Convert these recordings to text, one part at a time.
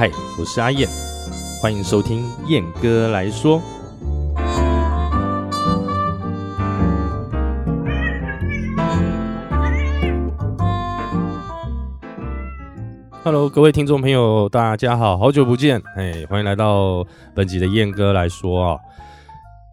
嗨，我是阿燕，欢迎收听燕哥来说。Hello，各位听众朋友，大家好，好久不见，哎，欢迎来到本集的燕哥来说啊。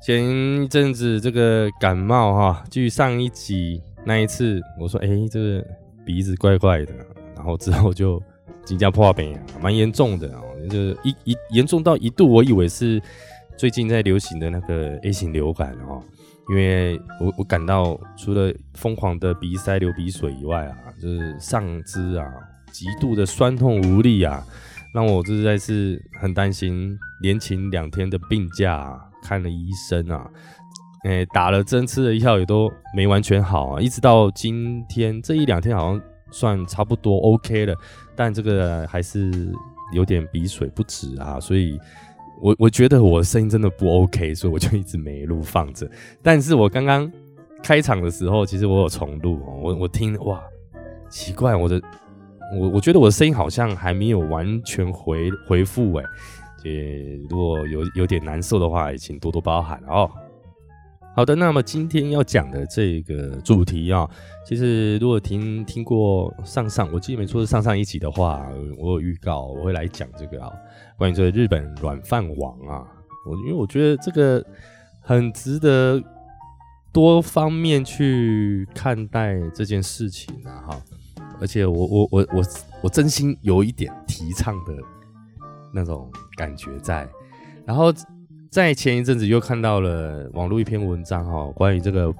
前一阵子这个感冒哈，据上一集那一次我说，哎，这个鼻子怪怪的，然后之后就即将破病，蛮严重的哦，就是一一严重到一度我以为是最近在流行的那个 A 型流感哦，因为我我感到除了疯狂的鼻塞流鼻水以外啊，就是上肢啊极度的酸痛无力啊，让我实在是很担心，连请两天的病假。看了医生啊，诶，打了针，吃了药也都没完全好啊，一直到今天这一两天好像算差不多 OK 了，但这个还是有点鼻水不止啊，所以我我觉得我的声音真的不 OK，所以我就一直没录放着。但是我刚刚开场的时候，其实我有重录，我我听哇，奇怪，我的我我觉得我的声音好像还没有完全回回复哎。也如果有有点难受的话，也请多多包涵哦。好的，那么今天要讲的这个主题啊，其实如果听听过上上，我记得没错是上上一集的话，我有预告我会来讲这个啊，关于这个日本软饭王啊，我因为我觉得这个很值得多方面去看待这件事情啊，哈，而且我我我我我真心有一点提倡的。那种感觉在，然后在前一阵子又看到了网络一篇文章哈，关于这个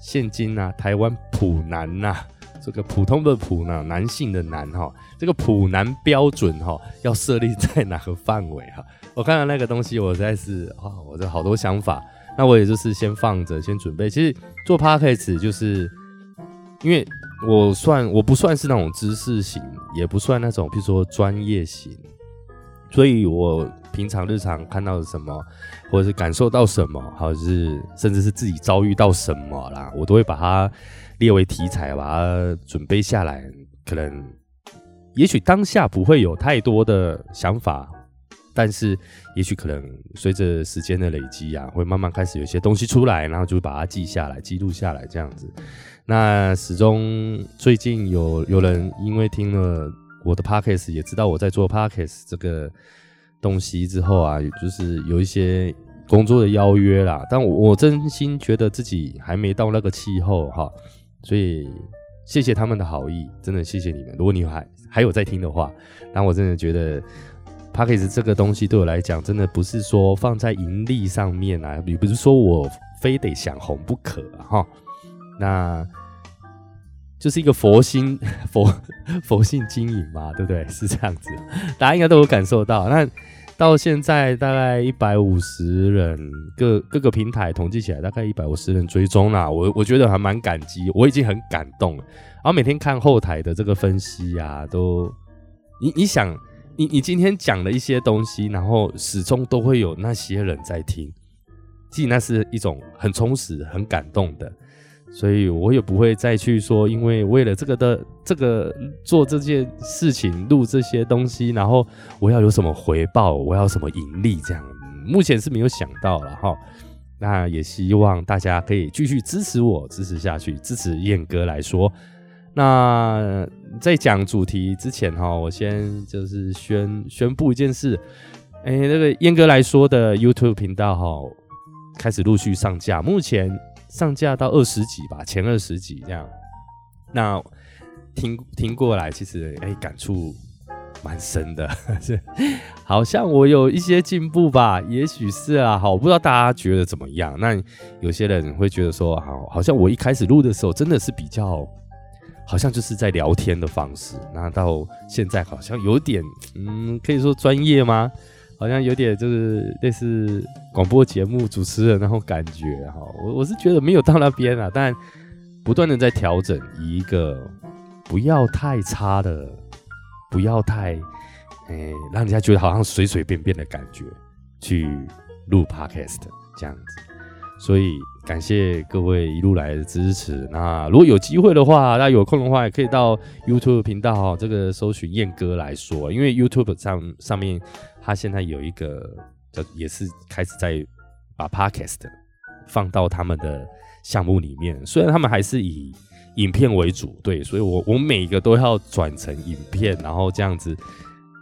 现今啊，台湾普男呐，这个普通的普呢，男性的男哈，这个普男标准哈，要设立在哪个范围哈？我看到那个东西，我实在是啊，我这好多想法，那我也就是先放着，先准备。其实做 podcast 就是因为我算我不算是那种知识型，也不算那种比如说专业型。所以，我平常日常看到什么，或者是感受到什么，或者是甚至是自己遭遇到什么啦，我都会把它列为题材，把它准备下来。可能，也许当下不会有太多的想法，但是，也许可能随着时间的累积啊，会慢慢开始有些东西出来，然后就把它记下来、记录下来这样子。那始终最近有有人因为听了。我的 podcast 也知道我在做 podcast 这个东西之后啊，就是有一些工作的邀约啦，但我我真心觉得自己还没到那个气候哈，所以谢谢他们的好意，真的谢谢你们。如果你还还有在听的话，那我真的觉得 podcast 这个东西对我来讲，真的不是说放在盈利上面啊，也不是说我非得想红不可哈，那。就是一个佛心 佛佛性经营嘛，对不对？是这样子，大家应该都有感受到。那到现在大概一百五十人，各各个平台统计起来大概一百五十人追踪啦。我我觉得还蛮感激，我已经很感动了。然后每天看后台的这个分析啊，都你你想，你你今天讲的一些东西，然后始终都会有那些人在听，其实那是一种很充实、很感动的。所以我也不会再去说，因为为了这个的这个做这件事情录这些东西，然后我要有什么回报，我要什么盈利，这样目前是没有想到了哈。那也希望大家可以继续支持我，支持下去，支持燕哥来说。那在讲主题之前哈，我先就是宣宣布一件事，哎，那个燕哥来说的 YouTube 频道哈，开始陆续上架，目前。上架到二十几吧，前二十几这样。那听听过来，其实哎，感触蛮深的，是 好像我有一些进步吧，也许是啊，好，我不知道大家觉得怎么样？那有些人会觉得说，好，好像我一开始录的时候真的是比较，好像就是在聊天的方式，那到现在好像有点，嗯，可以说专业吗？好像有点就是类似广播节目主持人那种感觉哈，我我是觉得没有到那边啊，但不断的在调整，一个不要太差的，不要太诶让人家觉得好像随随便便的感觉去录 podcast 这样子，所以感谢各位一路来的支持。那如果有机会的话，那有空的话也可以到 YouTube 频道这个搜寻燕哥来说，因为 YouTube 上上面他现在有一个叫也是开始在把 Podcast 放到他们的项目里面，虽然他们还是以影片为主，对，所以我我每一个都要转成影片，然后这样子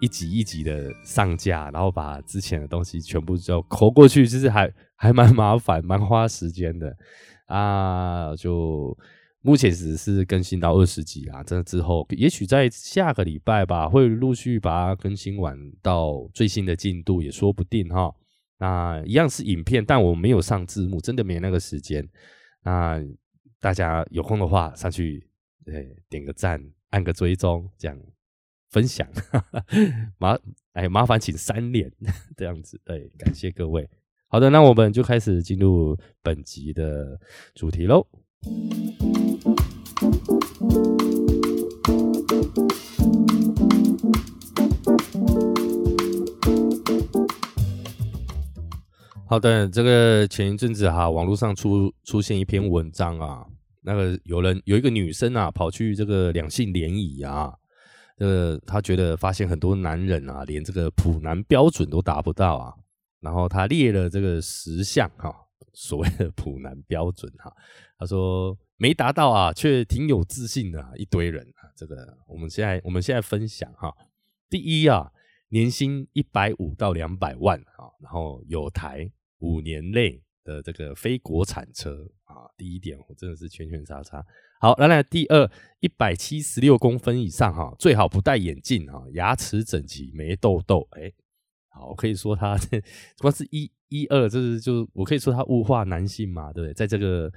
一集一集的上架，然后把之前的东西全部就抠过去，就是还还蛮麻烦，蛮花时间的啊。就目前只是更新到二十集啊，这之后也许在下个礼拜吧，会陆续把它更新完到最新的进度也说不定哈。那一样是影片，但我没有上字幕，真的没那个时间。那大家有空的话上去，对，点个赞，按个追踪，这样分享，麻哎麻烦请三连这样子，对，感谢各位。好的，那我们就开始进入本集的主题喽。好的，这个前一阵子哈，网络上出出现一篇文章啊，那个有人有一个女生啊，跑去这个两性联谊啊，呃，她觉得发现很多男人啊，连这个普男标准都达不到啊，然后她列了这个十项哈，所谓的普男标准哈，他说没达到啊，却挺有自信的一堆人啊，这个我们现在我们现在分享哈，第一啊，年薪一百五到两百万啊，然后有台。五年内的这个非国产车啊，第一点我真的是圈圈叉叉。好，来来，第二，一百七十六公分以上哈，最好不戴眼镜啊，牙齿整齐，没痘痘。哎，好，我可以说他 光是一一二，这是就是我可以说他物化男性嘛，对不对？在这个。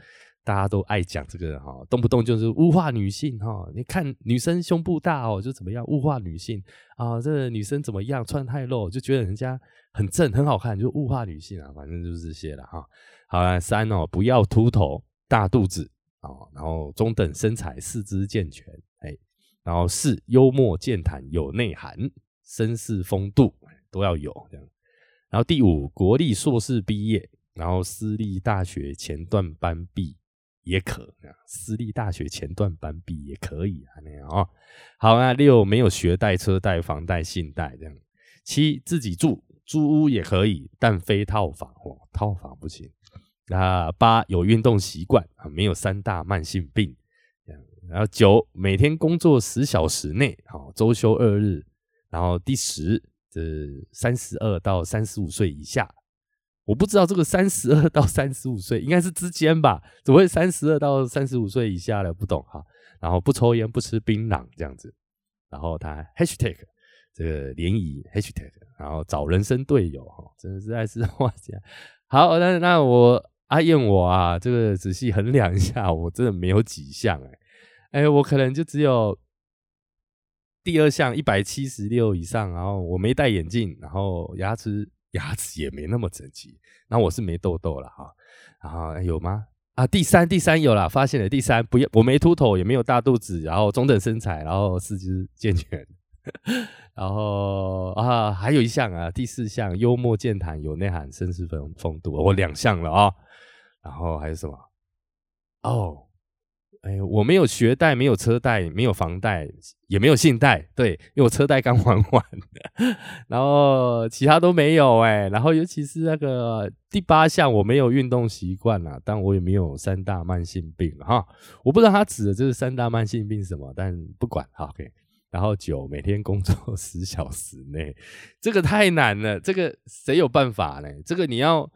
大家都爱讲这个哈，动不动就是物化女性哈。你看女生胸部大哦，就怎么样物化女性啊？这女生怎么样穿太露，就觉得人家很正很好看，就物化女性啊。反正就是这些了哈。好了，三哦，不要秃头、大肚子哦，然后中等身材、四肢健全，哎，然后四幽默健谈、有内涵、绅士风度都要有这样。然后第五，国立硕士毕业，然后私立大学前段班毕。也可，私立大学前段班毕也可以啊，那样啊。好啊，六没有学贷、车贷、房贷、信贷这样。七自己住，租屋也可以，但非套房哦，套房不行。那八有运动习惯啊，没有三大慢性病。然后九每天工作十小时内，好周休二日。然后第十，这三十二到三十五岁以下。我不知道这个三十二到三十五岁应该是之间吧？怎么会三十二到三十五岁以下的不懂哈？然后不抽烟不吃槟榔这样子，然后他 hashtag 这个联谊 hashtag，然后找人生队友哈，真的是在是 哇！好，那那我阿燕我啊，这个仔细衡量一下，我真的没有几项哎哎，我可能就只有第二项一百七十六以上，然后我没戴眼镜，然后牙齿。牙齿也没那么整齐，然后我是没痘痘了哈，然后有吗？啊，第三第三有了，发现了第三，不要我没秃头，也没有大肚子，然后中等身材，然后四肢健全，然后啊还有一项啊，第四项幽默健谈，有内涵，绅士风风度，我两项了啊，然后还有什么？哦。哎，我没有学贷，没有车贷，没有房贷，也没有信贷，对，因为我车贷刚还完，然后其他都没有哎，然后尤其是那个第八项，我没有运动习惯啊，但我也没有三大慢性病哈，我不知道他指的这是三大慢性病什么，但不管哈，OK，然后九每天工作 十小时内，这个太难了，这个谁有办法呢？这个你要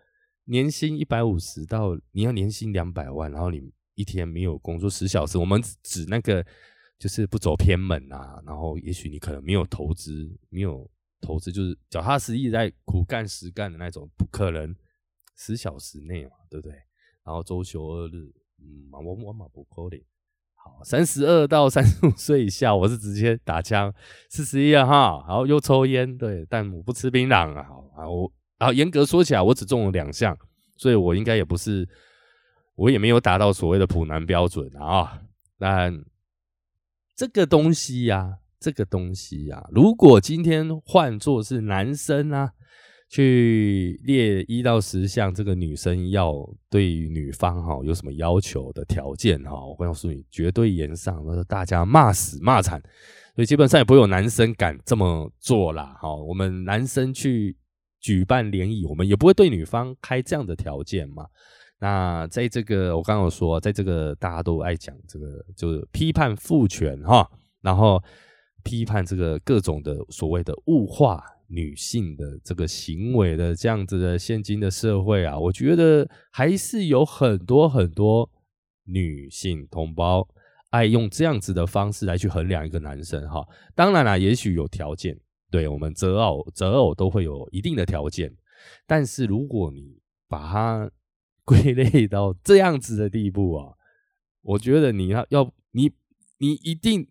年薪一百五十到你要年薪两百万，然后你。一天没有工作十小时，我们指那个就是不走偏门啊，然后也许你可能没有投资，没有投资就是脚踏实地在苦干实干的那种，不可能十小时内嘛，对不对？然后周休二日，嗯，我我马不扣的。好，三十二到三十五岁以下，我是直接打枪，四十一哈，然后又抽烟，对，但我不吃槟榔啊，好啊，我啊严格说起来，我只中了两项，所以我应该也不是。我也没有达到所谓的普男标准啊，但这个东西呀，这个东西呀，如果今天换作是男生啊，去列一到十项，这个女生要对女方哈有什么要求的条件哈，我告诉你，绝对严上，大家骂死骂惨，所以基本上也不会有男生敢这么做啦。哈，我们男生去举办联谊，我们也不会对女方开这样的条件嘛。那在这个我刚刚说，在这个大家都爱讲这个，就是批判父权哈，然后批判这个各种的所谓的物化。女性的这个行为的这样子的现今的社会啊，我觉得还是有很多很多女性同胞爱用这样子的方式来去衡量一个男生哈。当然啦，也许有条件，对我们择偶择偶都会有一定的条件，但是如果你把它归类到这样子的地步啊，我觉得你要要你你一定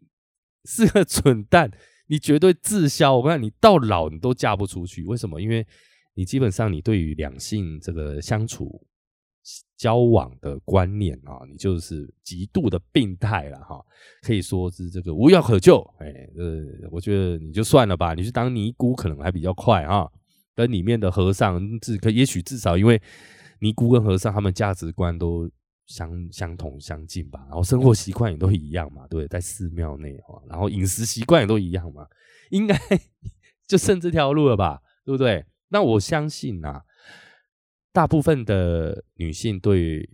是个蠢蛋。你绝对滞销，我看你到老你都嫁不出去。为什么？因为你基本上你对于两性这个相处交往的观念啊，你就是极度的病态了哈，可以说是这个无药可救。哎，呃，我觉得你就算了吧，你去当尼姑可能还比较快啊。跟里面的和尚至可也许至少因为尼姑跟和尚他们价值观都。相相同相近吧，然后生活习惯也都一样嘛，对，在寺庙内哈，然后饮食习惯也都一样嘛，应该 就剩这条路了吧，对不对？那我相信啊，大部分的女性对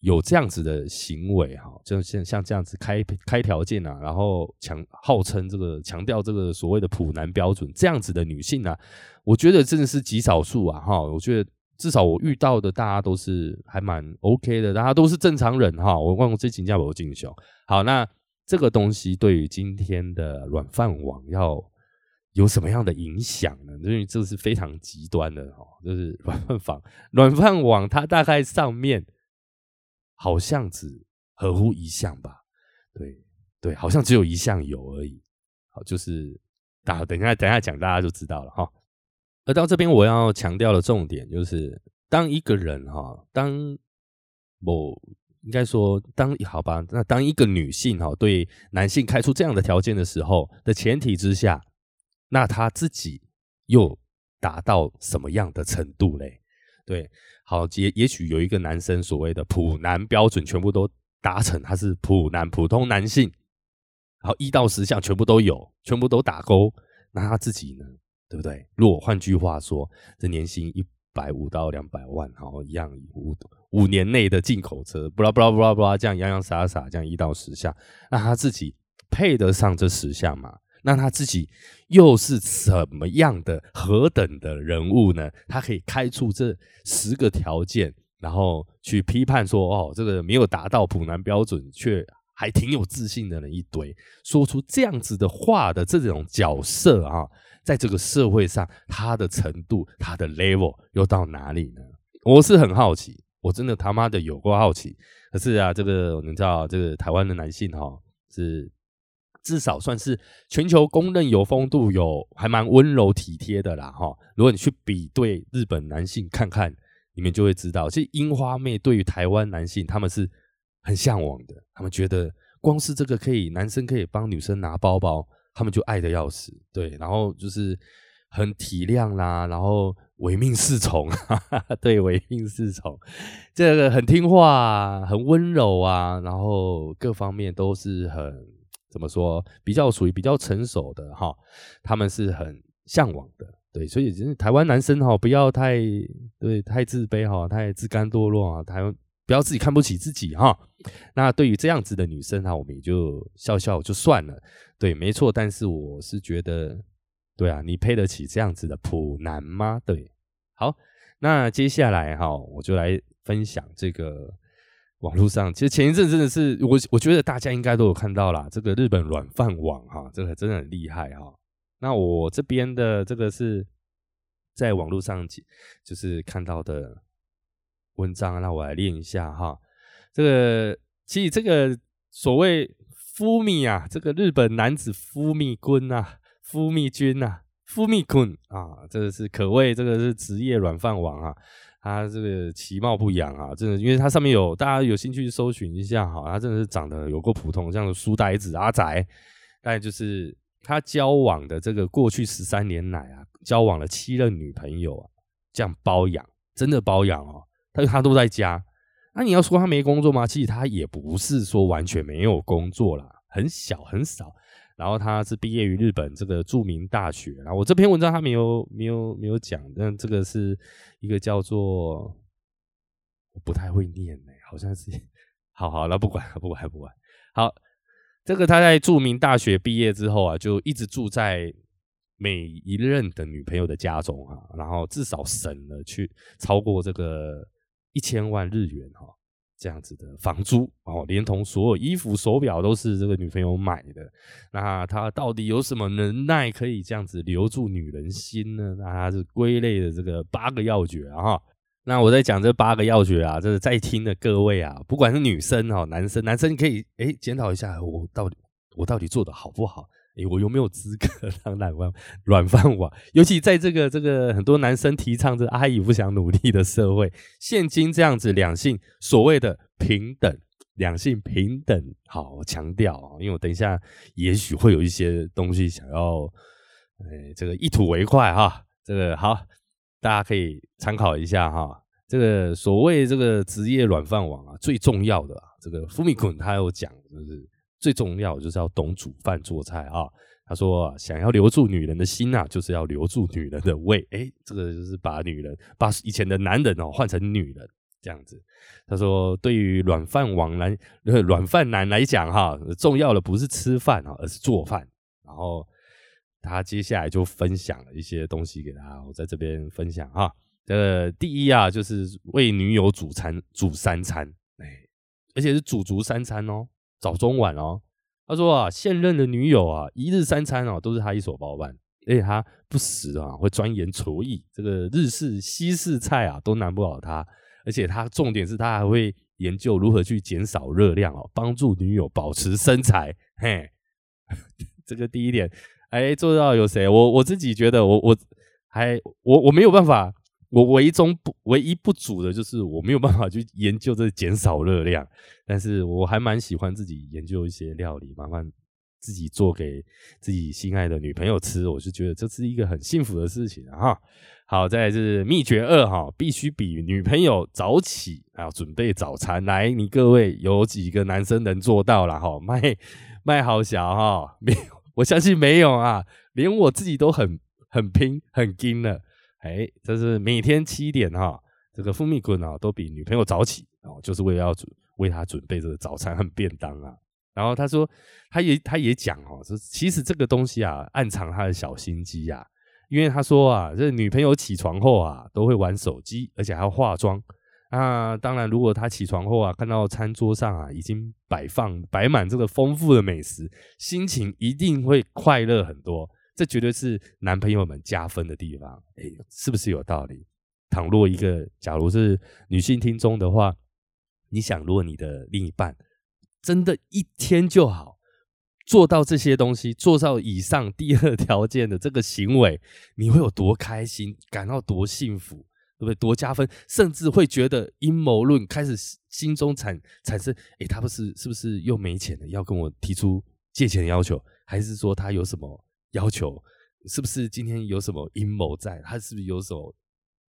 有这样子的行为哈，就像像这样子开开条件啊，然后强号称这个强调这个所谓的普男标准这样子的女性呢，我觉得真的是极少数啊哈，我觉得。至少我遇到的大家都是还蛮 OK 的，大家都是正常人哈。我问这请教我进修，好，那这个东西对于今天的软饭网要有什么样的影响呢？因为这是非常极端的哈，就是软饭网，软饭网它大概上面好像只合乎一项吧，对对，好像只有一项有而已。好，就是大等一下等一下讲，大家就知道了哈。而到这边，我要强调的重点就是，当一个人哈，当某应该说，当好吧，那当一个女性哈对男性开出这样的条件的时候的前提之下，那他自己又达到什么样的程度嘞？对，好，也也许有一个男生所谓的普男标准全部都达成，他是普男普通男性，然后一到十项全部都有，全部都打勾，那他自己呢？对不对？如果换句话说，这年薪一百五到两百万，然后一样五五年内的进口车，不啦不啦不啦不啦，这样洋洋洒洒这样一到十项，那他自己配得上这十项吗？那他自己又是什么样的何等的人物呢？他可以开出这十个条件，然后去批判说，哦，这个没有达到普男标准，却还挺有自信的人一堆，说出这样子的话的这种角色啊。在这个社会上，他的程度、他的 level 又到哪里呢？我是很好奇，我真的他妈的有过好奇。可是啊，这个你知道，这个台湾的男性哈，是至少算是全球公认有风度、有还蛮温柔体贴的啦哈。如果你去比对日本男性看看，你们就会知道，其实樱花妹对于台湾男性，他们是很向往的。他们觉得光是这个可以，男生可以帮女生拿包包。他们就爱的要死，对，然后就是很体谅啦，然后唯命是从，对，唯命是从，这个很听话，很温柔啊，然后各方面都是很怎么说，比较属于比较成熟的哈，他们是很向往的，对，所以就是台湾男生哈，不要太对太自卑哈，太自甘堕落啊，台湾不要自己看不起自己哈。那对于这样子的女生哈，我们也就笑笑就算了。对，没错，但是我是觉得，对啊，你配得起这样子的普男吗？对，好，那接下来哈，我就来分享这个网络上，其实前一阵真的是我，我觉得大家应该都有看到啦，这个日本软饭网哈，这个真的很厉害哈。那我这边的这个是在网络上就是看到的文章，那我来念一下哈。这个其实这个所谓。夫米啊，这个日本男子夫米君啊，夫米君啊，夫米君啊，这个是可谓这个是职业软饭王啊，他这个其貌不扬啊，真的，因为他上面有大家有兴趣搜寻一下哈，他真的是长得有够普通，像书呆子阿宅，但就是他交往的这个过去十三年来啊，交往了七任女朋友啊，这样包养，真的包养哦。他他都在家。那你要说他没工作吗？其实他也不是说完全没有工作啦，很小很少。然后他是毕业于日本这个著名大学。然后我这篇文章他没有没有没有讲，但这个是一个叫做我不太会念呢，好像是。好好，那不管不管不管。好，这个他在著名大学毕业之后啊，就一直住在每一任的女朋友的家中啊，然后至少省了去超过这个一千万日元哈。这样子的房租哦，连同所有衣服、手表都是这个女朋友买的。那他到底有什么能耐可以这样子留住女人心呢？那他是归类的这个八个要诀啊。那我在讲这八个要诀啊，这是在听的各位啊，不管是女生哦，男生，男生可以哎检讨一下，我到底我到底做的好不好？哎，我有没有资格 当软饭软饭碗？尤其在这个这个很多男生提倡着阿姨不想努力的社会，现今这样子两性所谓的平等，两性平等，好强调啊！因为我等一下也许会有一些东西想要，哎，这个一吐为快哈，这个好，大家可以参考一下哈。这个所谓这个职业软饭碗啊，最重要的啊这个福米捆他有讲，就是。最重要就是要懂煮饭做菜啊！他说，想要留住女人的心呐，就是要留住女人的胃。哎，这个就是把女人，把以前的男人哦换成女人这样子。他说，对于软饭王来，软饭男来讲哈，重要的不是吃饭啊，而是做饭。然后他接下来就分享了一些东西给大家，我在这边分享哈。呃，第一啊，就是为女友煮餐，煮三餐，哎，而且是煮足三餐哦。早中晚哦，他说啊，现任的女友啊，一日三餐哦，都是他一手包办，而且他不时啊会钻研厨艺，这个日式、西式菜啊都难不倒他，而且他重点是他还会研究如何去减少热量哦，帮助女友保持身材。嘿，这个第一点，哎，做到有谁？我我自己觉得，我我还我我没有办法。我唯一中不唯一不足的就是我没有办法去研究这减少热量，但是我还蛮喜欢自己研究一些料理，慢慢自己做给自己心爱的女朋友吃，我就觉得这是一个很幸福的事情哈。好，再是秘诀二哈，必须比女朋友早起啊，准备早餐。来，你各位有几个男生能做到了哈？卖卖好小哈，没有，我相信没有啊，连我自己都很很拼很精了。哎，这是每天七点哈，这个富密坤啊，都比女朋友早起哦，就是为了要准为他准备这个早餐和便当啊。然后他说，他也他也讲哦，说其实这个东西啊，暗藏他的小心机呀。因为他说啊，这女朋友起床后啊，都会玩手机，而且还要化妆啊。当然，如果他起床后啊，看到餐桌上啊已经摆放摆满这个丰富的美食，心情一定会快乐很多。这绝对是男朋友们加分的地方，哎，是不是有道理？倘若一个假如是女性听众的话，你想，如果你的另一半真的一天就好做到这些东西，做到以上第二条件的这个行为，你会有多开心，感到多幸福，对不对？多加分，甚至会觉得阴谋论开始心中产产生，哎，他不是是不是又没钱了，要跟我提出借钱要求，还是说他有什么？要求是不是今天有什么阴谋在？他是不是有什么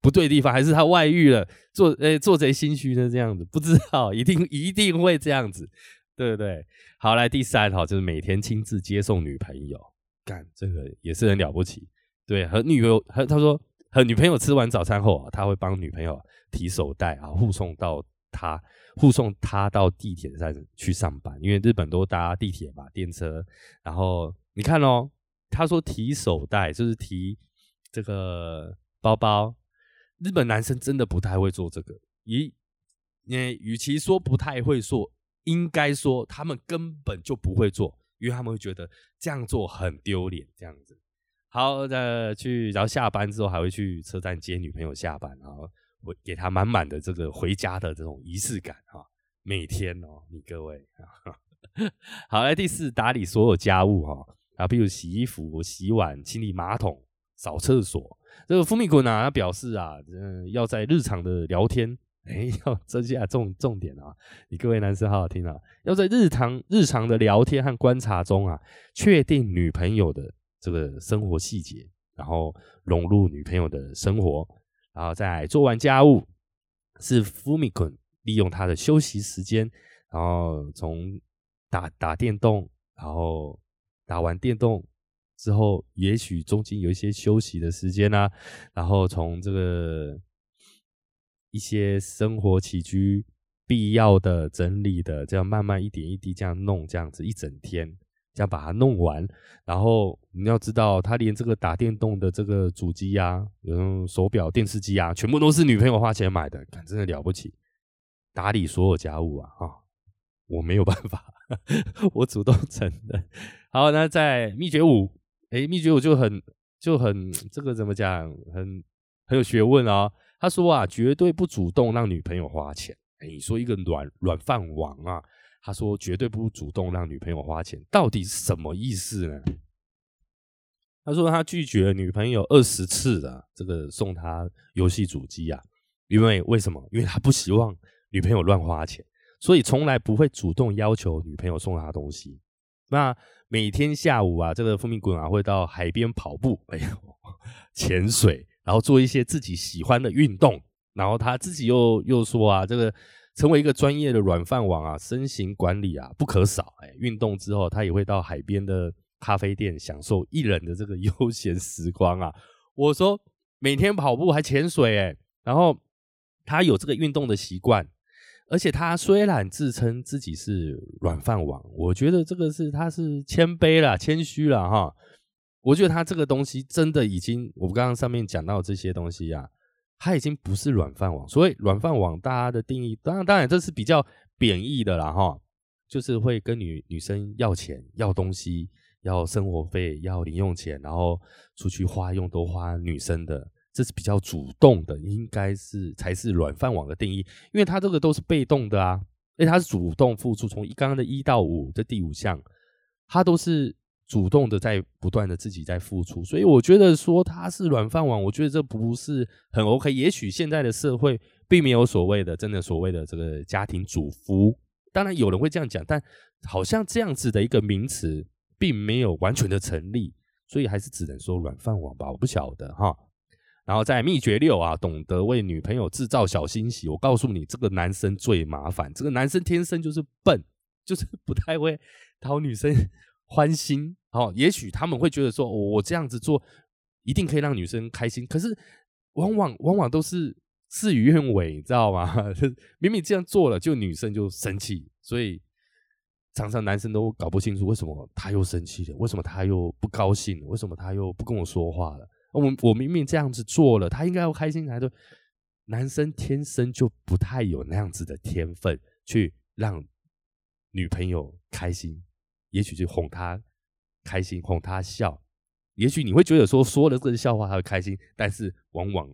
不对地方？还是他外遇了？做诶做贼心虚呢？这样子不知道，一定一定会这样子，对不对？好，来第三哈，就是每天亲自接送女朋友，干这个也是很了不起。对，和女友和他说和女朋友吃完早餐后啊，他会帮女朋友提手袋啊，护送到他护送他到地铁站去上班，因为日本都搭地铁嘛，电车。然后你看哦。他说提手袋就是提这个包包，日本男生真的不太会做这个。咦，你与其说不太会做，应该说他们根本就不会做，因为他们会觉得这样做很丢脸。这样子，好，的去，然后下班之后还会去车站接女朋友下班，然后会给她满满的这个回家的这种仪式感哈。每天哦，你各位，好来第四，打理所有家务哈。啊，比如洗衣服、洗碗、清理马桶、扫厕所。这个富米滚啊，他表示啊，嗯，要在日常的聊天，哎，要这下重重点啊！你各位男生好好听啊，要在日常日常的聊天和观察中啊，确定女朋友的这个生活细节，然后融入女朋友的生活，然后再做完家务，是 Fumikun 利用他的休息时间，然后从打打电动，然后打完电动。之后，也许中间有一些休息的时间啊，然后从这个一些生活起居必要的整理的，这样慢慢一点一滴这样弄，这样子一整天，这样把它弄完。然后你要知道，他连这个打电动的这个主机啊，嗯，手表、电视机啊，全部都是女朋友花钱买的，真的了不起。打理所有家务啊，哈，我没有办法，我主动承认。好，那在秘诀五。哎，秘诀我就很就很这个怎么讲，很很有学问啊。他说啊，绝对不主动让女朋友花钱。哎，你说一个软软饭王啊，他说绝对不主动让女朋友花钱，到底是什么意思呢？他说他拒绝女朋友二十次的这个送他游戏主机啊，因为为什么？因为他不希望女朋友乱花钱，所以从来不会主动要求女朋友送他东西。那每天下午啊，这个富明滚啊会到海边跑步，哎呦，潜水，然后做一些自己喜欢的运动。然后他自己又又说啊，这个成为一个专业的软饭王啊，身形管理啊不可少。哎，运动之后他也会到海边的咖啡店享受一人的这个悠闲时光啊。我说每天跑步还潜水，哎，然后他有这个运动的习惯。而且他虽然自称自己是软饭王，我觉得这个是他是谦卑了、谦虚了哈。我觉得他这个东西真的已经，我们刚刚上面讲到这些东西啊，他已经不是软饭王。所以软饭王大家的定义，当然当然这是比较贬义的啦哈，就是会跟女女生要钱、要东西、要生活费、要零用钱，然后出去花用都花女生的。这是比较主动的，应该是才是软饭网的定义，因为它这个都是被动的啊，而且他是主动付出，从刚刚的一到五这第五项，它都是主动的在不断的自己在付出，所以我觉得说它是软饭网，我觉得这不是很 OK。也许现在的社会并没有所谓的真的所谓的这个家庭主夫，当然有人会这样讲，但好像这样子的一个名词并没有完全的成立，所以还是只能说软饭网吧，我不晓得哈。然后在秘诀六啊，懂得为女朋友制造小惊喜。我告诉你，这个男生最麻烦。这个男生天生就是笨，就是不太会讨女生欢心。哦，也许他们会觉得说，我这样子做一定可以让女生开心。可是往往往往都是事与愿违，你知道吗？明明这样做了，就女生就生气。所以常常男生都搞不清楚，为什么他又生气了？为什么他又不高兴？为什么他又不跟我说话了？我我明明这样子做了，他应该要开心才对。男生天生就不太有那样子的天分，去让女朋友开心，也许就哄她开心，哄她笑。也许你会觉得说说了这个笑话她会开心，但是往往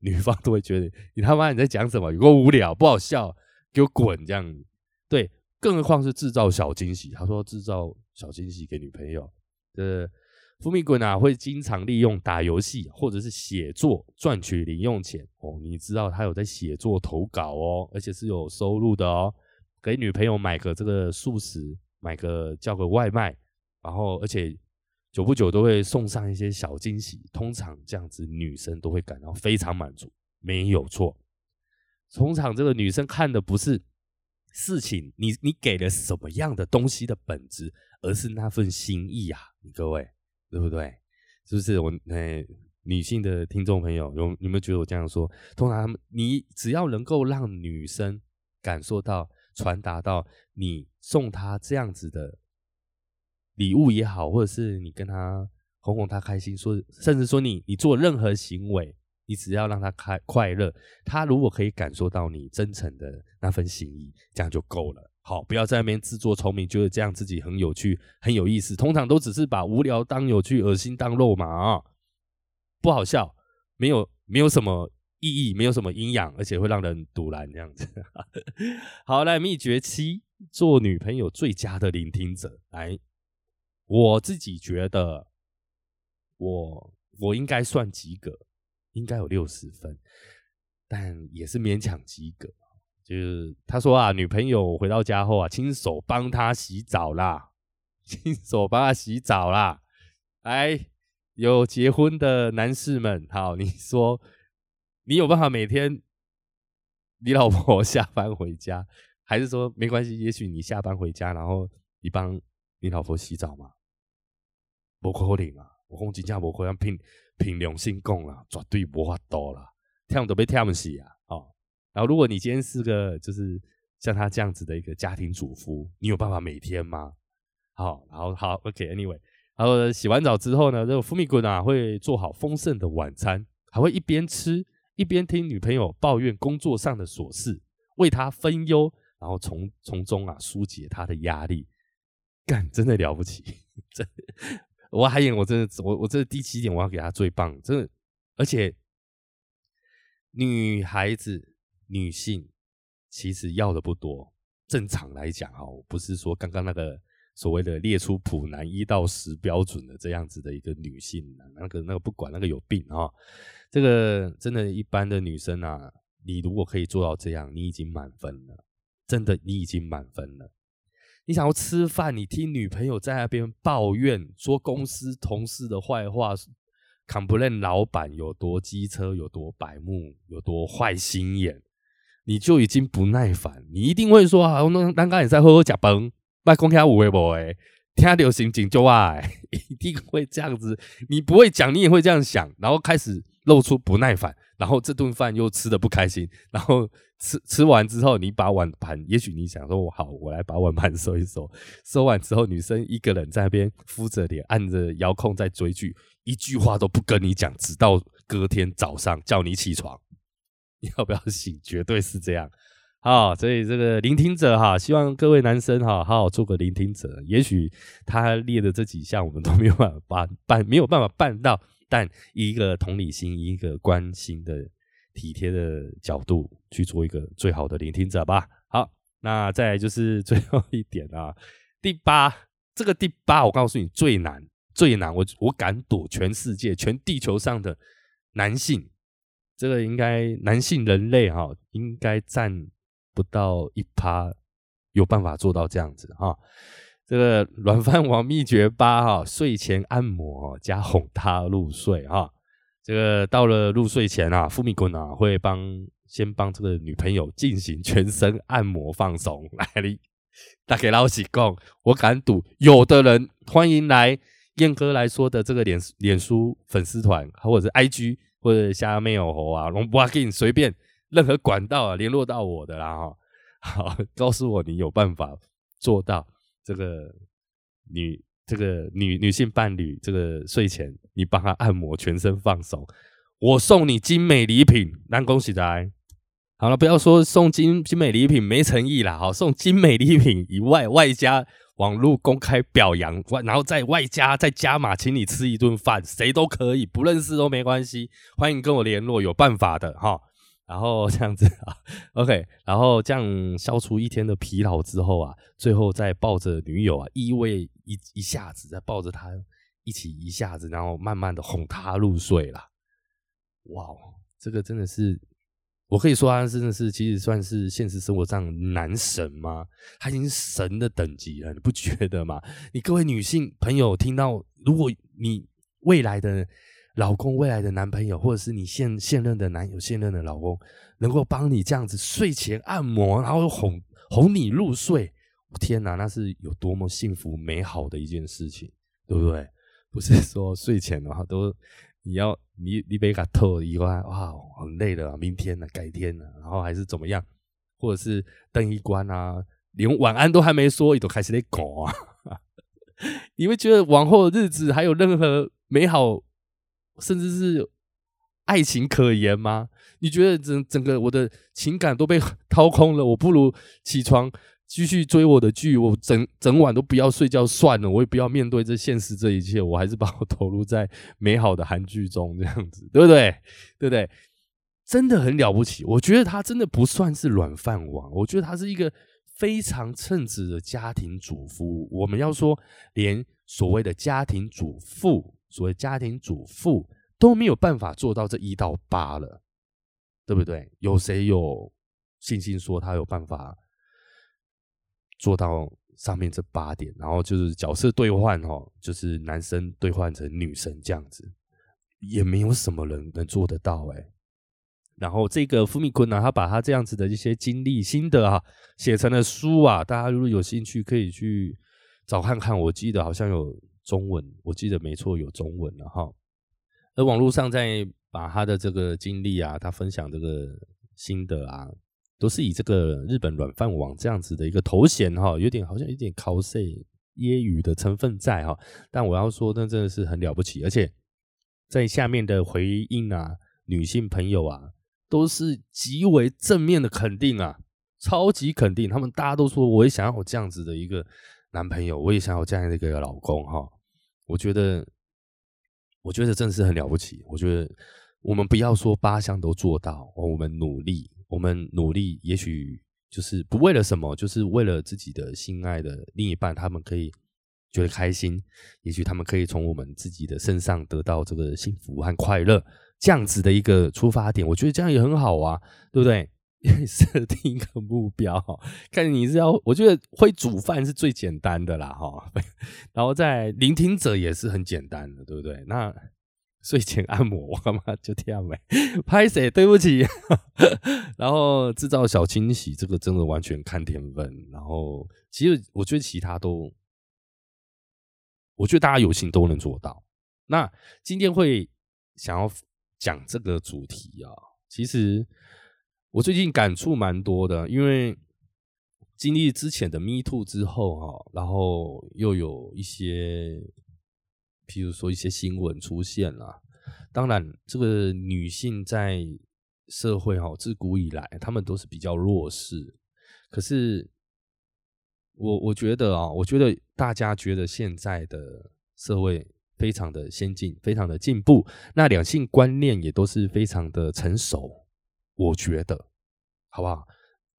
女方都会觉得你他妈你在讲什么？有够无聊，不好笑，给我滚这样。对，更何况是制造小惊喜。他说制造小惊喜给女朋友，这。富米滚啊，会经常利用打游戏或者是写作赚取零用钱哦。你知道他有在写作投稿哦，而且是有收入的哦。给女朋友买个这个素食，买个叫个外卖，然后而且久不久都会送上一些小惊喜。通常这样子，女生都会感到非常满足，没有错。通常这个女生看的不是事情，你你给了什么样的东西的本质，而是那份心意啊，各位。对不对？是不是我诶？女性的听众朋友，有有没有觉得我这样说？通常，你只要能够让女生感受到、传达到你送她这样子的礼物也好，或者是你跟她哄哄她开心，说甚至说你你做任何行为，你只要让她开快乐，她如果可以感受到你真诚的那份心意，这样就够了。好，不要在那边自作聪明，觉得这样自己很有趣、很有意思。通常都只是把无聊当有趣，恶心当肉麻，不好笑，没有没有什么意义，没有什么营养，而且会让人堵拦这样子。好，来秘诀七，做女朋友最佳的聆听者。来，我自己觉得，我我应该算及格，应该有六十分，但也是勉强及格。就是他说啊，女朋友回到家后啊，亲手帮他洗澡啦，亲手帮他洗澡啦。哎，有结婚的男士们，好，你说你有办法每天你老婆 下班回家，还是说没关系？也许你下班回家，然后你帮你老婆洗澡嘛？不可能啊！我讲真正无可能，凭凭良心讲啦，绝对无法度啦，跳都被跳不死啊！然后如果你今天是个就是像他这样子的一个家庭主妇，你有办法每天吗？好，然后好，OK，Anyway，然后洗完澡之后呢，这个福米滚啊会做好丰盛的晚餐，还会一边吃一边听女朋友抱怨工作上的琐事，为她分忧，然后从从中啊疏解她的压力，干真的了不起，真。我还演，我真的，我我这第七点，我要给他最棒，真的，而且女孩子、女性其实要的不多。正常来讲，啊，我，不是说刚刚那个所谓的列出普男一到十标准的这样子的一个女性，那个那个不管那个有病啊，这个真的，一般的女生啊，你如果可以做到这样，你已经满分了，真的，你已经满分了。你想要吃饭，你听女朋友在那边抱怨，说公司同事的坏话，complain 老板有多机车，有多白目，有多坏心眼，你就已经不耐烦。你一定会说：“啊，那刚刚也在喝喝假崩，卖公开五微博诶，听流行警就爱，一定会这样子。你不会讲，你也会这样想，然后开始露出不耐烦。”然后这顿饭又吃的不开心，然后吃吃完之后，你把碗盘，也许你想说，我好，我来把碗盘收一收。收完之后，女生一个人在那边敷着脸，按着遥控在追剧，一句话都不跟你讲，直到隔天早上叫你起床，要不要醒？绝对是这样。好，所以这个聆听者哈，希望各位男生哈，好好做个聆听者。也许他列的这几项，我们都没有办法办，没有办法办到。但一个同理心、一个关心的体贴的角度去做一个最好的聆听者吧。好，那再来就是最后一点啊，第八，这个第八，我告诉你最难、最难，我我敢赌全世界、全地球上的男性，这个应该男性人类哈，应该占不到一趴有办法做到这样子哈。这个 软饭王秘诀八哈，睡前按摩加哄他入睡哈。这个到了入睡前啊，富米滚啊会帮先帮这个女朋友进行全身按摩放松。来哩，大家老实讲，我敢赌，有的人欢迎来燕哥来说的这个脸脸书粉丝团，或者是 IG 或者下面有猴啊，龙不给你随便任何管道啊联络到我的啦哈。好，告诉我你有办法做到。这个女这个女女性伴侣，这个睡前你帮她按摩全身放松，我送你精美礼品，那恭喜在。好了，不要说送精精美礼品没诚意啦，好送精美礼品以外，外加网络公开表扬，外然后再外加再加码，请你吃一顿饭，谁都可以，不认识都没关系，欢迎跟我联络，有办法的哈。然后这样子啊，OK，然后这样消除一天的疲劳之后啊，最后再抱着女友啊依偎一一下子，再抱着她一起一下子，然后慢慢的哄她入睡了。哇哦，这个真的是，我可以说他真的是，其实算是现实生活上男神吗？他已经神的等级了，你不觉得吗？你各位女性朋友听到，如果你未来的。老公未来的男朋友，或者是你现现任的男友、现任的老公，能够帮你这样子睡前按摩，然后哄哄你入睡，天哪，那是有多么幸福美好的一件事情，对不对？不是说睡前的话都你要你你被他透以外，哇，很累了，明天呢，改天呢，然后还是怎么样，或者是灯一关啊，连晚安都还没说，你都开始在搞啊，你会觉得往后的日子还有任何美好？甚至是爱情可言吗？你觉得整整个我的情感都被掏空了，我不如起床继续追我的剧，我整整晚都不要睡觉算了，我也不要面对这现实这一切，我还是把我投入在美好的韩剧中，这样子 对不对？对不对？真的很了不起，我觉得他真的不算是软饭王，我觉得他是一个非常称职的家庭主妇。我们要说，连所谓的家庭主妇。所谓家庭主妇都没有办法做到这一到八了，对不对？有谁有信心说他有办法做到上面这八点，然后就是角色兑换哦，就是男生兑换成女生这样子，也没有什么人能做得到哎。然后这个富米坤呢，他把他这样子的一些经历心得啊，写成了书啊，大家如果有兴趣可以去找看看。我记得好像有中文，我记得没错有中文了哈。而网络上在把他的这个经历啊，他分享这个心得啊，都是以这个日本软饭网这样子的一个头衔哈，有点好像有点 cos 揶揄的成分在哈。但我要说，那真的是很了不起，而且在下面的回应啊，女性朋友啊。都是极为正面的肯定啊，超级肯定。他们大家都说，我也想要我这样子的一个男朋友，我也想要这样的一个老公哈。我觉得，我觉得真的是很了不起。我觉得我们不要说八项都做到，我们努力，我们努力，也许就是不为了什么，就是为了自己的心爱的另一半，他们可以觉得开心，也许他们可以从我们自己的身上得到这个幸福和快乐。这样子的一个出发点，我觉得这样也很好啊，对不对？设定一个目标，看你是要，我觉得会煮饭是最简单的啦，哈。然后在聆听者也是很简单的，对不对？那睡前按摩，我干嘛就这样没拍谁？对不起。然后制造小惊喜，这个真的完全看天分。然后其实我觉得其他都，我觉得大家有心都能做到。那今天会想要。讲这个主题啊，其实我最近感触蛮多的，因为经历之前的 Me Too 之后哈，然后又有一些，譬如说一些新闻出现了。当然，这个女性在社会哈，自古以来她们都是比较弱势。可是，我我觉得啊，我觉得大家觉得现在的社会。非常的先进，非常的进步，那两性观念也都是非常的成熟，我觉得，好不好？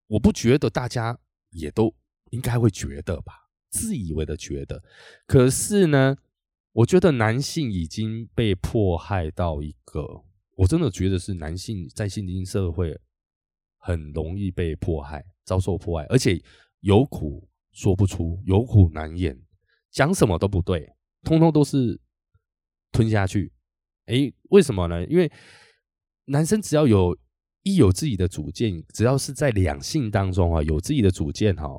我不觉得大家也都应该会觉得吧，自以为的觉得。可是呢，我觉得男性已经被迫害到一个，我真的觉得是男性在现今社会很容易被迫害，遭受迫害，而且有苦说不出，有苦难言，讲什么都不对，通通都是。吞下去，哎，为什么呢？因为男生只要有一有自己的主见，只要是在两性当中啊，有自己的主见哈，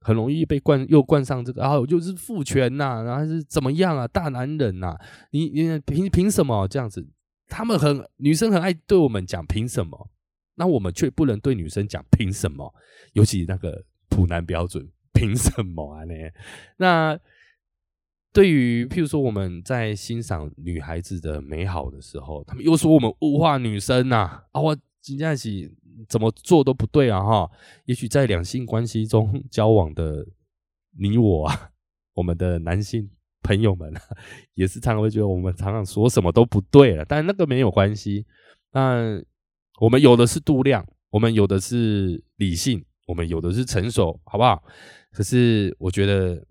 很容易被冠又冠上这个啊，就是父权呐，然后是怎么样啊，大男人呐，你你凭凭什么这样子？他们很女生很爱对我们讲凭什么，那我们却不能对女生讲凭什么？尤其那个普男标准，凭什么啊？呢？那。对于譬如说我们在欣赏女孩子的美好的时候，他们又说我们物化女生呐啊！我今天起怎么做都不对啊哈！也许在两性关系中 交往的你我啊，我们的男性朋友们 也是常常会觉得我们常常说什么都不对了，但那个没有关系。那我们有的是度量，我们有的是理性，我们有的是成熟，好不好？可是我觉得。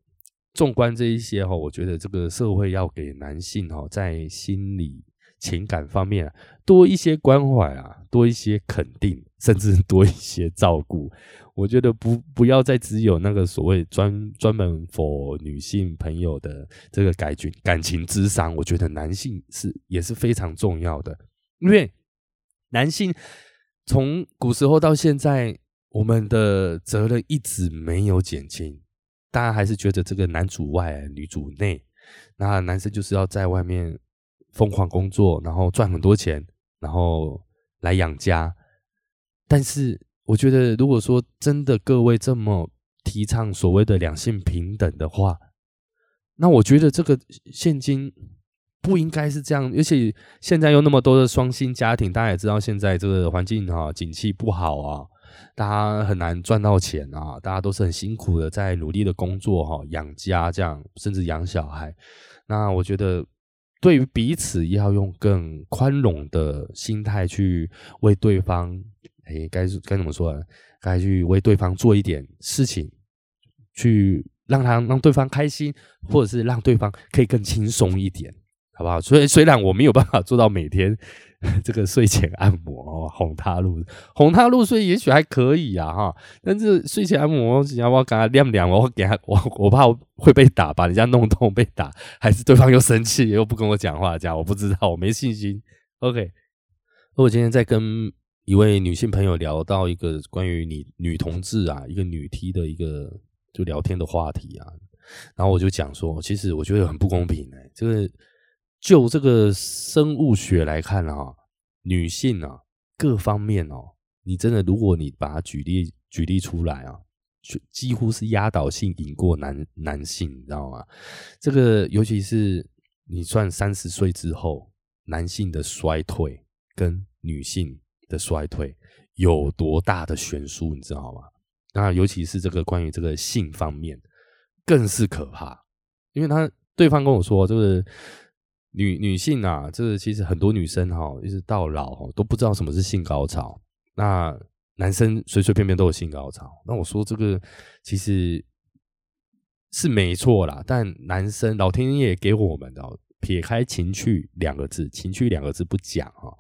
纵观这一些哈，我觉得这个社会要给男性哈，在心理情感方面啊多一些关怀啊，多一些肯定，甚至多一些照顾。我觉得不不要再只有那个所谓专专门 for 女性朋友的这个感情感情之商。我觉得男性是也是非常重要的，因为男性从古时候到现在，我们的责任一直没有减轻。大家还是觉得这个男主外女主内，那男生就是要在外面疯狂工作，然后赚很多钱，然后来养家。但是我觉得，如果说真的各位这么提倡所谓的两性平等的话，那我觉得这个现今不应该是这样。而且现在有那么多的双薪家庭，大家也知道现在这个环境哈，景气不好啊。大家很难赚到钱啊！大家都是很辛苦的，在努力的工作哈，养家这样，甚至养小孩。那我觉得，对于彼此要用更宽容的心态去为对方，哎，该该怎么说呢？该去为对方做一点事情，去让他让对方开心，或者是让对方可以更轻松一点好不好？所以虽然我没有办法做到每天这个睡前按摩哦，哄他入哄他入睡，也许还可以啊哈。但是睡前按摩，要不要给他晾晾？我给他，我我怕会被打，把人家弄痛被打，还是对方又生气又不跟我讲话，这样我不知道，我没信心。OK，我今天在跟一位女性朋友聊到一个关于你女同志啊，一个女 T 的一个就聊天的话题啊，然后我就讲说，其实我觉得很不公平哎，这个。就这个生物学来看啊，女性啊各方面哦，你真的如果你把它举例举例出来啊，几乎是压倒性赢过男男性，你知道吗？这个尤其是你算三十岁之后，男性的衰退跟女性的衰退有多大的悬殊，你知道吗？那尤其是这个关于这个性方面，更是可怕，因为他对方跟我说，就是。女女性啊，这其实很多女生哈，一直到老哈都不知道什么是性高潮。那男生随随便便都有性高潮。那我说这个其实是没错啦，但男生老天爷给我们的撇开情趣两个字，情趣两个字不讲哈，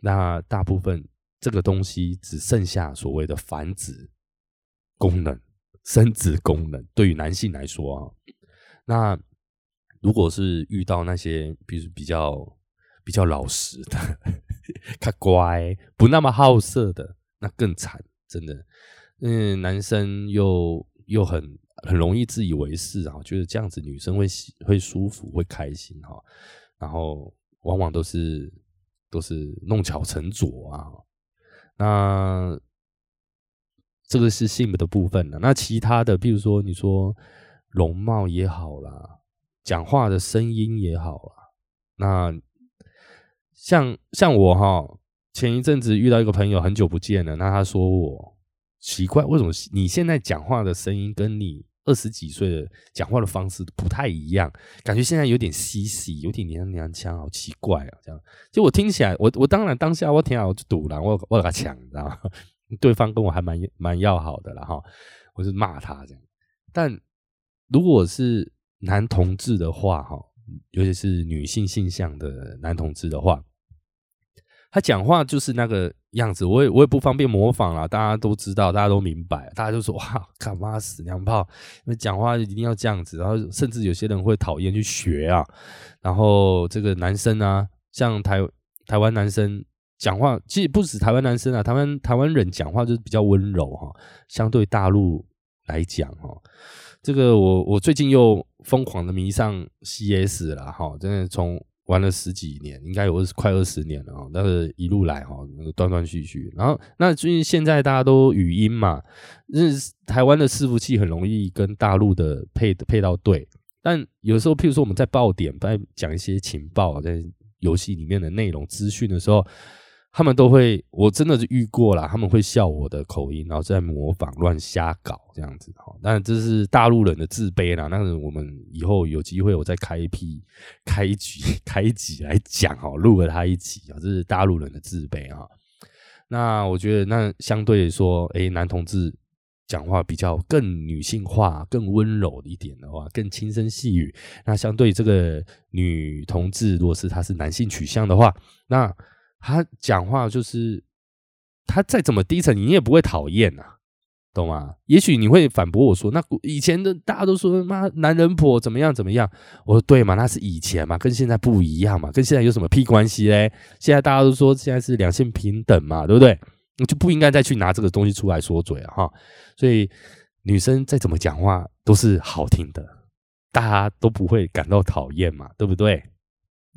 那大部分这个东西只剩下所谓的繁殖功能、生殖功能。对于男性来说啊，那。如果是遇到那些，比如比较比较老实的、他乖、不那么好色的，那更惨，真的。嗯，男生又又很很容易自以为是啊，觉得这样子女生会会舒服会开心哈，然后往往都是都是弄巧成拙啊。那这个是性的部分了，那其他的，比如说你说容貌也好啦。讲话的声音也好啊，那像像我哈，前一阵子遇到一个朋友，很久不见了，那他说我奇怪，为什么你现在讲话的声音跟你二十几岁的讲话的方式不太一样？感觉现在有点嘻嘻，有点娘娘腔，好奇怪啊！这样，就我听起来，我我当然当下我听好就堵了，我我给他抢，你知道吗？对方跟我还蛮蛮要好的了哈，我就骂他这样。但如果是男同志的话，哈，尤其是女性性向的男同志的话，他讲话就是那个样子，我也我也不方便模仿了。大家都知道，大家都明白，大家就说哇，干嘛死娘炮？因为讲话一定要这样子，然后甚至有些人会讨厌去学啊。然后这个男生啊，像台台湾男生讲话，其实不止台湾男生啊，台湾台湾人讲话就是比较温柔哈，相对大陆来讲哈。这个我我最近又疯狂的迷上 CS 了哈，真的从玩了十几年，应该有快二十年了啊，但是一路来哈，那个断断续续。然后那最近现在大家都语音嘛，日台湾的伺服器很容易跟大陆的配配到对，但有时候譬如说我们在爆点在讲一些情报在游戏里面的内容资讯的时候。他们都会，我真的是遇过了，他们会笑我的口音，然后在模仿、乱瞎搞这样子哈。但这是大陆人的自卑啦。那我们以后有机会，我再开一批、开一集、开一集来讲哈，录了他一集啊，这是大陆人的自卑啊。那我觉得，那相对说，哎，男同志讲话比较更女性化、更温柔一点的话，更轻声细语。那相对这个女同志，如果是她是男性取向的话，那他讲话就是，他再怎么低沉，你也不会讨厌呐，懂吗？也许你会反驳我说，那以前的大家都说妈男人婆怎么样怎么样？我说对嘛，那是以前嘛，跟现在不一样嘛，跟现在有什么屁关系嘞？现在大家都说现在是两性平等嘛，对不对？你就不应该再去拿这个东西出来说嘴啊哈。所以女生再怎么讲话都是好听的，大家都不会感到讨厌嘛，对不对？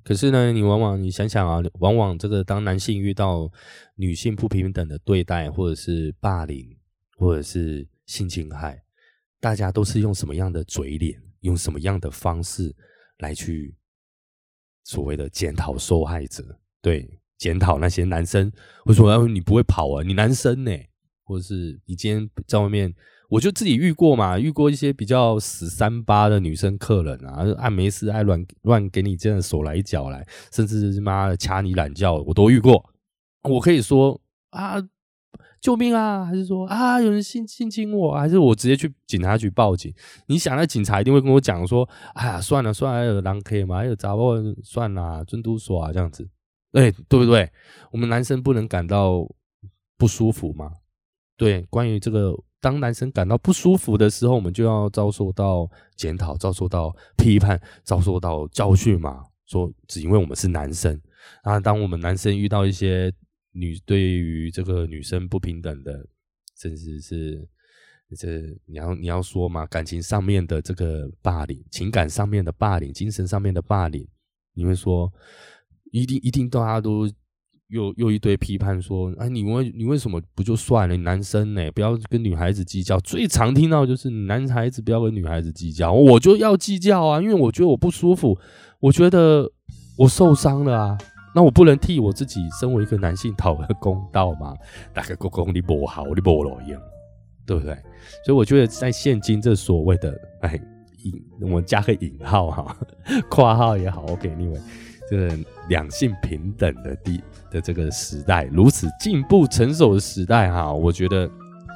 可是呢，你往往你想想啊，往往这个当男性遇到女性不平等的对待，或者是霸凌，或者是性侵害，大家都是用什么样的嘴脸，用什么样的方式来去所谓的检讨受害者？对，检讨那些男生，为什么你不会跑啊？你男生呢？或者是你今天在外面？我就自己遇过嘛，遇过一些比较死三八的女生客人啊，爱没事爱乱乱给你这样手来脚来，甚至是妈的掐你懒觉，我都遇过。我可以说啊，救命啊，还是说啊有人性性侵我，还是我直接去警察局报警？你想，那警察一定会跟我讲说，哎呀，算了算了，有狼 K 嘛，还有杂货，算了，尊都所啊，这样子，哎，对不对？我们男生不能感到不舒服吗？对，关于这个，当男生感到不舒服的时候，我们就要遭受到检讨，遭受到批判，遭受到教训嘛。说只因为我们是男生啊，当我们男生遇到一些女对于这个女生不平等的，甚至是这你要你要说嘛，感情上面的这个霸凌，情感上面的霸凌，精神上面的霸凌，你会说一定一定大家都又又一堆批判说，哎，你为你为什么不就算了？男生呢，不要跟女孩子计较。最常听到就是男孩子不要跟女孩子计较，我就要计较啊，因为我觉得我不舒服。我觉得我受伤了啊，那我不能替我自己身为一个男性讨个公道吗？打个公公你不好，你不老样，对不对？所以我觉得在现今这所谓的哎引，我们加个引号哈，括号也好，OK，因为这个两性平等的地的这个时代，如此进步成熟的时代哈，我觉得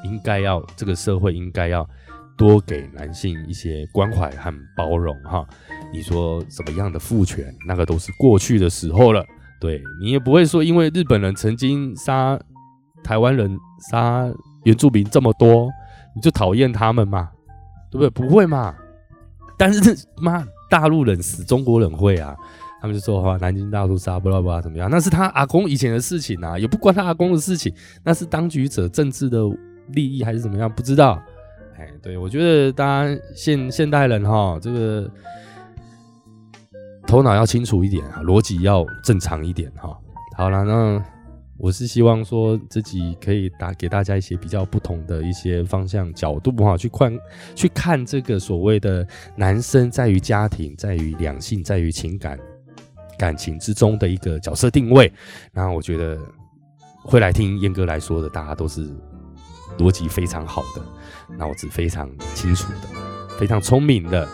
应该要这个社会应该要多给男性一些关怀和包容哈。你说什么样的父权，那个都是过去的时候了。对你也不会说，因为日本人曾经杀台湾人、杀原住民这么多，你就讨厌他们嘛？对不对？不会嘛？但是妈，大陆人死中国人会啊！他们就说哈，南京大屠杀，不知道不知道怎么样？那是他阿公以前的事情啊，也不关他阿公的事情。那是当局者政治的利益还是怎么样？不知道。哎，对我觉得，当然现现代人哈，这个。头脑要清楚一点啊，逻辑要正常一点哈。好了，那我是希望说自己可以打给大家一些比较不同的一些方向角度哈，去看去看这个所谓的男生在于家庭、在于两性、在于情感感情之中的一个角色定位。那我觉得会来听燕哥来说的，大家都是逻辑非常好的，脑子非常清楚的，非常聪明的。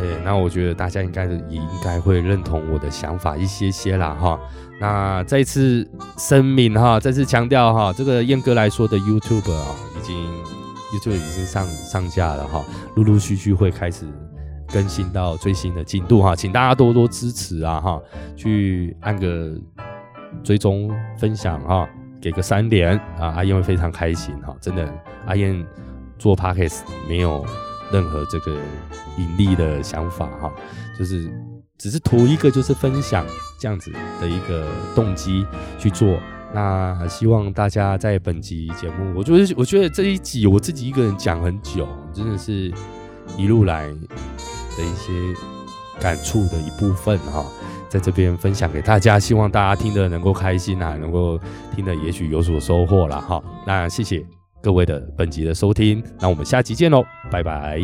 对，那我觉得大家应该也应该会认同我的想法一些些啦哈。那再次声明哈，再次强调哈，这个燕哥来说的 YouTube 啊，已经 YouTube 已经上上架了哈，陆陆续续会开始更新到最新的进度哈，请大家多多支持啊哈，去按个追踪分享哈，给个三连啊，阿燕会非常开心哈，真的，阿燕做 Podcast 没有。任何这个盈利的想法哈，就是只是图一个就是分享这样子的一个动机去做。那希望大家在本集节目，我觉得我觉得这一集我自己一个人讲很久，真的是一路来的一些感触的一部分哈，在这边分享给大家，希望大家听得能够开心啊，能够听得也许有所收获啦。哈，那谢谢各位的本集的收听，那我们下集见喽，拜拜。